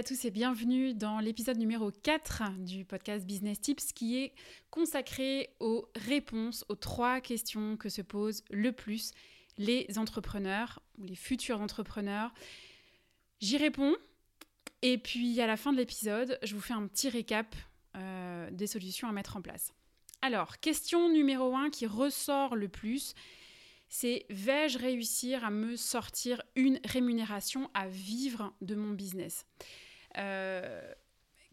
À tous et bienvenue dans l'épisode numéro 4 du podcast Business Tips qui est consacré aux réponses aux trois questions que se posent le plus les entrepreneurs ou les futurs entrepreneurs. J'y réponds et puis à la fin de l'épisode, je vous fais un petit récap euh, des solutions à mettre en place. Alors, question numéro 1 qui ressort le plus, c'est vais-je réussir à me sortir une rémunération à vivre de mon business?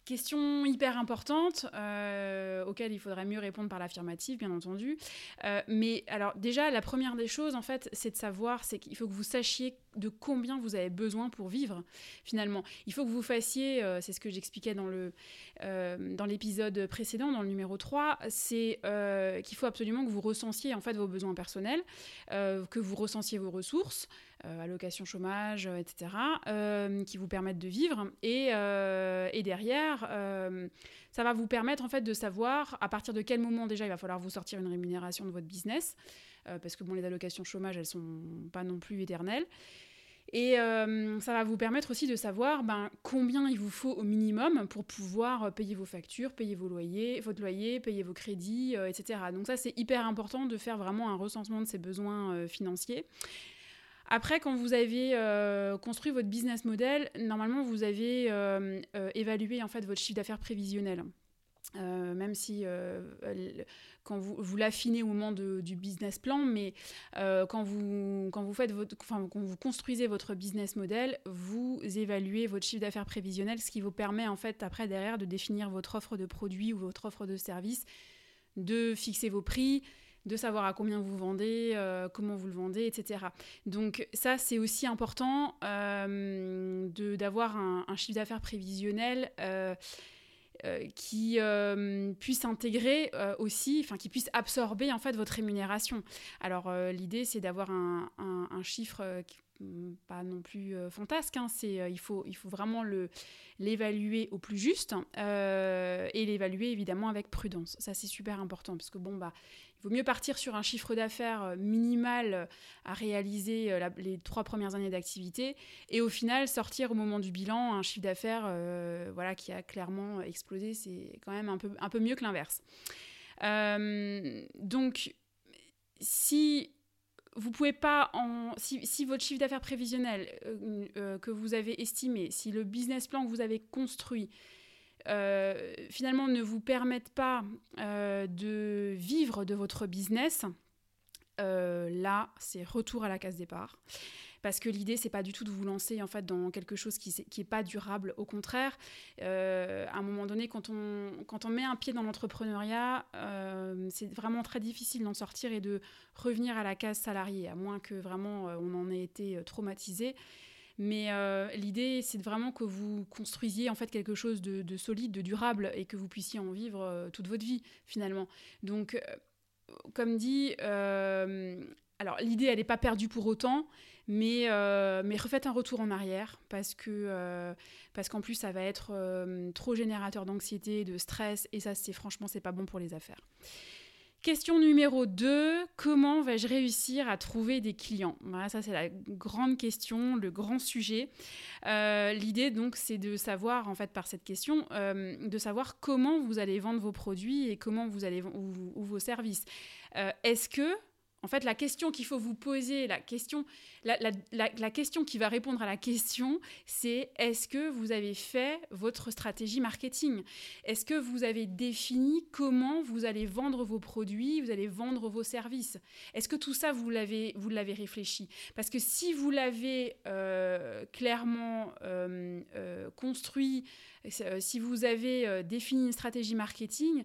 Question hyper importante, euh, auquel il faudrait mieux répondre par l'affirmative, bien entendu. Euh, mais alors déjà, la première des choses, en fait, c'est de savoir, c'est qu'il faut que vous sachiez de combien vous avez besoin pour vivre, finalement. Il faut que vous fassiez, euh, c'est ce que j'expliquais dans l'épisode précédent, dans le numéro 3, c'est qu'il faut absolument que vous recensiez, en fait, vos besoins personnels, que vous recensiez vos ressources, allocation chômage, etc., qui vous permettent de vivre. Et, et derrière, euh, ça va vous permettre en fait de savoir à partir de quel moment déjà il va falloir vous sortir une rémunération de votre business, euh, parce que bon, les allocations chômage, elles sont pas non plus éternelles. Et euh, ça va vous permettre aussi de savoir ben, combien il vous faut au minimum pour pouvoir payer vos factures, payer vos loyers, votre loyer, payer vos crédits, etc. Donc ça, c'est hyper important de faire vraiment un recensement de ses besoins financiers. Après, quand vous avez euh, construit votre business model, normalement, vous avez euh, euh, évalué en fait votre chiffre d'affaires prévisionnel. même si quand vous, l'affinez au moment du business plan, mais quand, vous, quand, vous faites votre, quand vous construisez votre business model, vous évaluez votre chiffre d'affaires prévisionnel, ce qui vous permet en fait après derrière de définir votre offre de produit ou votre offre de service, de fixer vos prix, de savoir à combien vous vendez, euh, comment vous le vendez, etc. Donc ça, c'est aussi important euh, d'avoir un, chiffre d'affaires prévisionnel. Euh, qui puisse intégrer aussi, enfin qui puisse absorber en fait votre rémunération. Alors l'idée c'est d'avoir un, un, chiffre mm, pas non plus fantasque, hein, c'est il faut il faut vraiment le l'évaluer au plus juste et l'évaluer évidemment avec prudence. Ça c'est super important parce que bon bah il vaut mieux partir sur un chiffre d'affaires euh, minimal euh, à réaliser euh, les trois premières années d'activité et au final sortir au moment du bilan un chiffre d'affaires voilà, qui a clairement explosé. C'est quand même un peu, mieux que l'inverse. donc, si vous pouvez pas en si, si votre chiffre d'affaires prévisionnel que vous avez estimé, si le business plan que vous avez construit euh, finalement ne vous permettent pas euh, de vivre de votre business, euh, là, c'est retour à la case départ. Parce que l'idée, c'est pas du tout de vous lancer en fait dans quelque chose qui n'est pas durable. Au contraire, à un moment donné, quand on, quand on met un pied dans l'entrepreneuriat, c'est vraiment très difficile d'en sortir et de revenir à la case salariée, à moins que vraiment on en ait été traumatisé. Mais euh, l'idée, c'est vraiment que vous construisiez en fait quelque chose de, solide, de durable, et que vous puissiez en vivre euh, toute votre vie finalement. Donc, euh, comme dit, alors l'idée, elle n'est pas perdue pour autant, mais, mais refaites un retour en arrière parce que parce qu'en plus, ça va être trop générateur d'anxiété, de stress, et ça, c'est franchement, c'est pas bon pour les affaires. Question numéro 2, comment vais-je réussir à trouver des clients? Ça c'est la grande question, le grand sujet. Euh, l'idée donc c'est de savoir, en fait par cette question, euh, de savoir comment vous allez vendre vos produits et comment vous allez ou, vos services. Euh, est-ce que en fait, la question qu'il faut vous poser, la question, la, qui va répondre à la question, c'est est-ce que vous avez fait votre stratégie marketing? Est-ce que vous avez défini comment vous allez vendre vos produits, vous allez vendre vos services? Est-ce que tout ça, vous l'avez, vous l'avez réfléchi? Parce que si vous l'avez euh, clairement euh, euh, construit, si vous avez défini une stratégie marketing,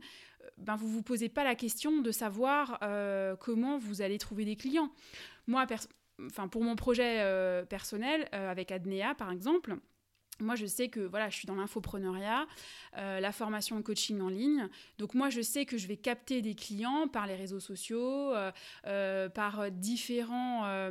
ben, vous ne vous posez pas la question de savoir euh, comment vous allez trouver des clients. Moi, enfin, pour mon projet euh, personnel, euh, avec Adnea par exemple, moi, je sais que voilà, je suis dans l'infopreneuriat, euh, la formation en coaching en ligne. Donc moi, je sais que je vais capter des clients par les réseaux sociaux, euh, euh, par différents,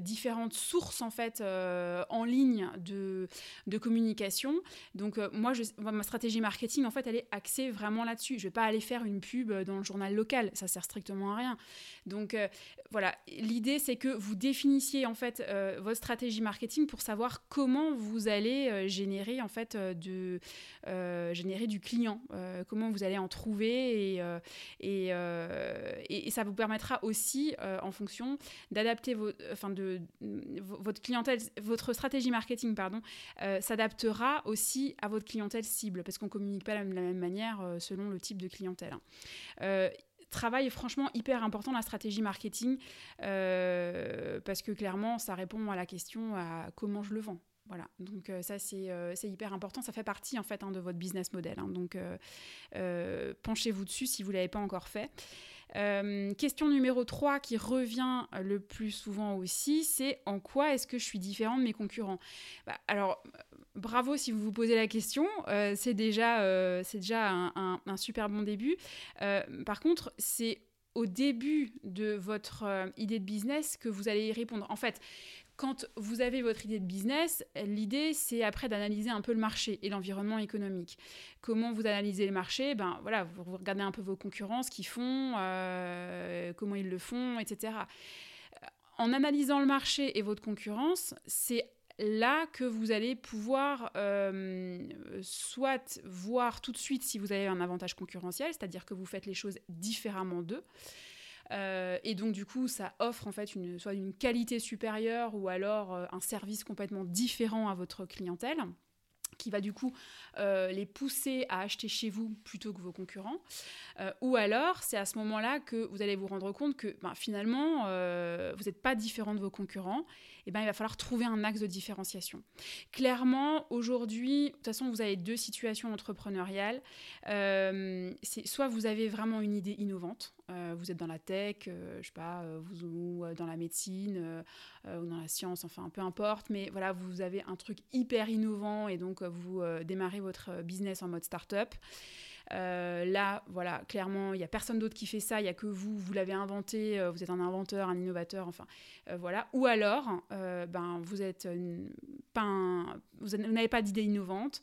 différentes sources en fait en ligne de, de communication. Donc moi, ma stratégie marketing en fait, elle est axée vraiment là-dessus. Je vais pas aller faire une pub dans le journal local, ça sert strictement à rien. Donc voilà, l'idée c'est que vous définissiez en fait votre stratégie marketing pour savoir comment vous allez euh, générer en fait euh, de euh, générer du client. comment vous allez en trouver et, et, ça vous permettra aussi en fonction d'adapter enfin de votre clientèle, votre stratégie marketing pardon, s'adaptera aussi à votre clientèle cible parce qu'on communique pas de la même manière selon le type de clientèle. Hein. travail franchement hyper important la stratégie marketing parce que clairement ça répond à la question à comment je le vends. Voilà, donc euh, ça euh, c'est hyper important, ça fait partie en fait hein, de votre business model. Hein. donc euh, penchez-vous dessus si vous ne l'avez pas encore fait. question numéro 3 qui revient le plus souvent aussi, c'est en quoi est-ce que je suis différent de mes concurrents? Bah, Alors bravo si vous vous posez la question, c'est déjà, déjà un, un, super bon début. par contre, c'est au début de votre idée de business que vous allez y répondre. En fait, quand vous avez votre idée de business, l'idée c'est après d'analyser un peu le marché et l'environnement économique. Comment vous analysez le marché? Ben voilà, vous regardez un peu vos concurrents, ce qu'ils font, euh, comment ils le font, etc. En analysant le marché et votre concurrence, c'est là que vous allez pouvoir euh, soit voir tout de suite si vous avez un avantage concurrentiel, c'est-à-dire que vous faites les choses différemment d'eux, euh, et donc, du coup, ça offre en fait une, soit une qualité supérieure ou alors euh, un service complètement différent à votre clientèle qui va du coup les pousser à acheter chez vous plutôt que vos concurrents. ou alors, c'est à ce moment-là que vous allez vous rendre compte que ben, finalement, vous n'êtes pas différent de vos concurrents eh ben, il va falloir trouver un axe de différenciation. Clairement, aujourd'hui, de toute façon, vous avez deux situations entrepreneuriales. Euh, soit vous avez vraiment une idée innovante, euh, vous êtes dans la tech, euh, je sais pas, vous, ou dans la médecine, ou dans la science, enfin, peu importe, mais voilà, vous avez un truc hyper innovant et donc vous démarrez votre business en mode start-up. Euh, là, voilà, clairement, il n'y a personne d'autre qui fait ça, il n'y a que vous, vous l'avez inventé, euh, vous êtes un inventeur, un innovateur, enfin, euh, voilà. Ou alors, ben, vous êtes vous n'avez pas d'idée innovante.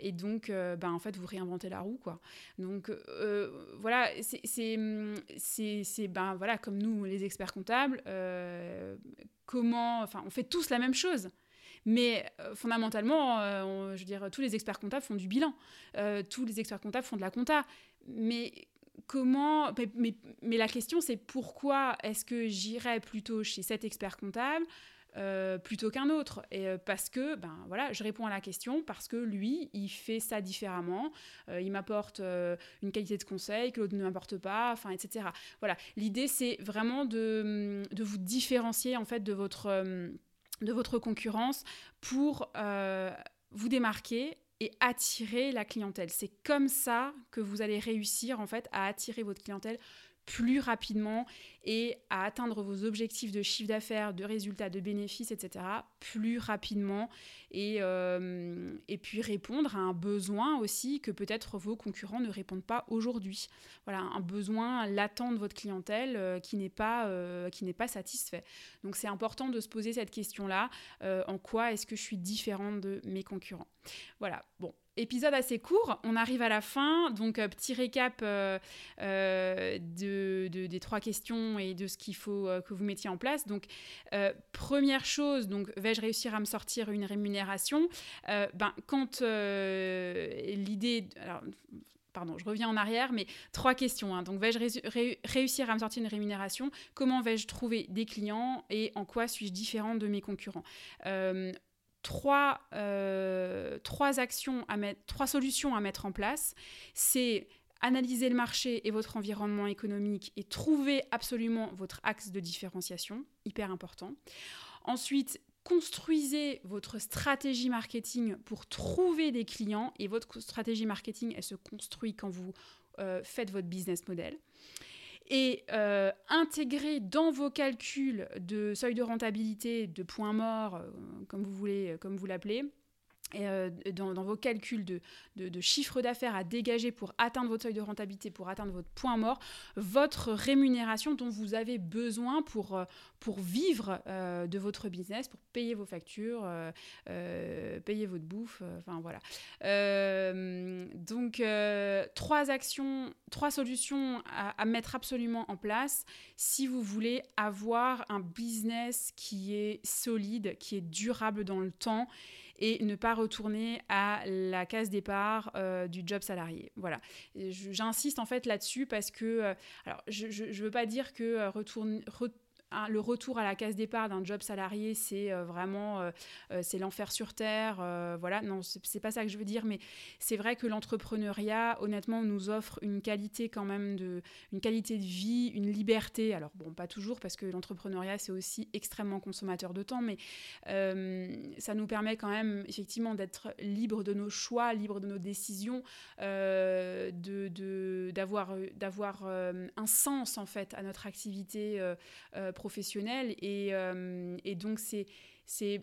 et donc, ben, en fait, vous réinventez la roue, quoi. Donc, voilà, c'est, ben, voilà, comme nous, les experts comptables, comment, enfin, on fait tous la même chose. Mais euh, fondamentalement, euh, je veux dire, tous les experts comptables font du bilan. Euh, tous les experts comptables font de la compta. Mais comment. Mais, mais, la question, c'est pourquoi est-ce que j'irais plutôt chez cet expert comptable plutôt qu'un autre? Et parce que, ben voilà, je réponds à la question parce que lui, il fait ça différemment. il m'apporte une qualité de conseil que l'autre ne m'apporte pas, enfin, etc. Voilà. L'idée, c'est vraiment de, de, vous différencier en fait de votre de votre concurrence pour euh, vous démarquer et attirer la clientèle. C'est comme ça que vous allez réussir en fait à attirer votre clientèle plus rapidement et à atteindre vos objectifs de chiffre d'affaires, de résultats, de bénéfices, etc., plus rapidement et, euh, et puis répondre à un besoin aussi que peut-être vos concurrents ne répondent pas aujourd'hui. Voilà, un besoin latent de votre clientèle euh, qui n'est pas, euh, qui n'est pas satisfait. Donc c'est important de se poser cette question-là, en quoi est-ce que je suis différente de mes concurrents? Voilà, bon, épisode assez court, on arrive à la fin, donc euh, petit récap euh, euh, de, des trois questions et de ce qu'il faut que vous mettiez en place. Donc première chose, donc vais-je réussir à me sortir une rémunération? Ben quand l'idée, pardon, je reviens en arrière, mais trois questions. Hein. Donc, vais-je réussir à me sortir une rémunération? Comment vais-je trouver des clients? Et en quoi suis-je différente de mes concurrents? Trois, euh, trois actions à mettre, trois solutions à mettre en place. C'est analyser le marché et votre environnement économique et trouver absolument votre axe de différenciation, hyper important. Ensuite, construisez votre stratégie marketing pour trouver des clients et votre stratégie marketing, elle se construit quand vous euh, faites votre business model et euh, intégrer dans vos calculs de seuil de rentabilité, de points morts, euh, comme vous voulez, euh, comme vous l'appelez, euh, dans, vos calculs de, de, chiffre d'affaires à dégager pour atteindre votre seuil de rentabilité, pour atteindre votre point mort, votre rémunération dont vous avez besoin pour, euh, pour vivre euh, de votre business, pour payer vos factures, payer votre bouffe, enfin voilà. donc, trois actions, trois solutions à, à mettre absolument en place si vous voulez avoir un business qui est solide, qui est durable dans le temps et ne pas retourner à la case départ euh, du job salarié. Voilà. J'insiste en fait là-dessus parce que, euh, alors je ne veux pas dire que euh, le retour à la case départ d'un job salarié, c'est euh, vraiment euh, euh, c'est l'enfer sur terre. voilà, non, c'est pas ça que je veux dire, mais c'est vrai que l'entrepreneuriat, honnêtement, nous offre une qualité quand même de, une qualité de vie, une liberté. Alors bon, pas toujours parce que l'entrepreneuriat c'est aussi extrêmement consommateur de temps, mais ça nous permet quand même effectivement d'être libre de nos choix, libre de nos décisions, de d'avoir d'avoir un sens en fait à notre activité professionnel. Et, euh, et donc, c'est.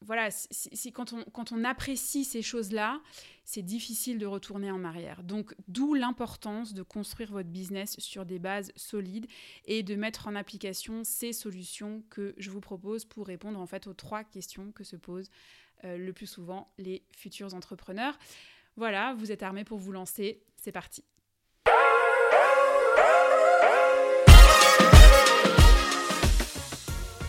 Voilà, si, quand, on, quand on apprécie ces choses-là, c'est difficile de retourner en arrière. Donc, d'où l'importance de construire votre business sur des bases solides et de mettre en application ces solutions que je vous propose pour répondre en fait aux trois questions que se posent euh, le plus souvent les futurs entrepreneurs. Voilà, vous êtes armés pour vous lancer. C'est parti.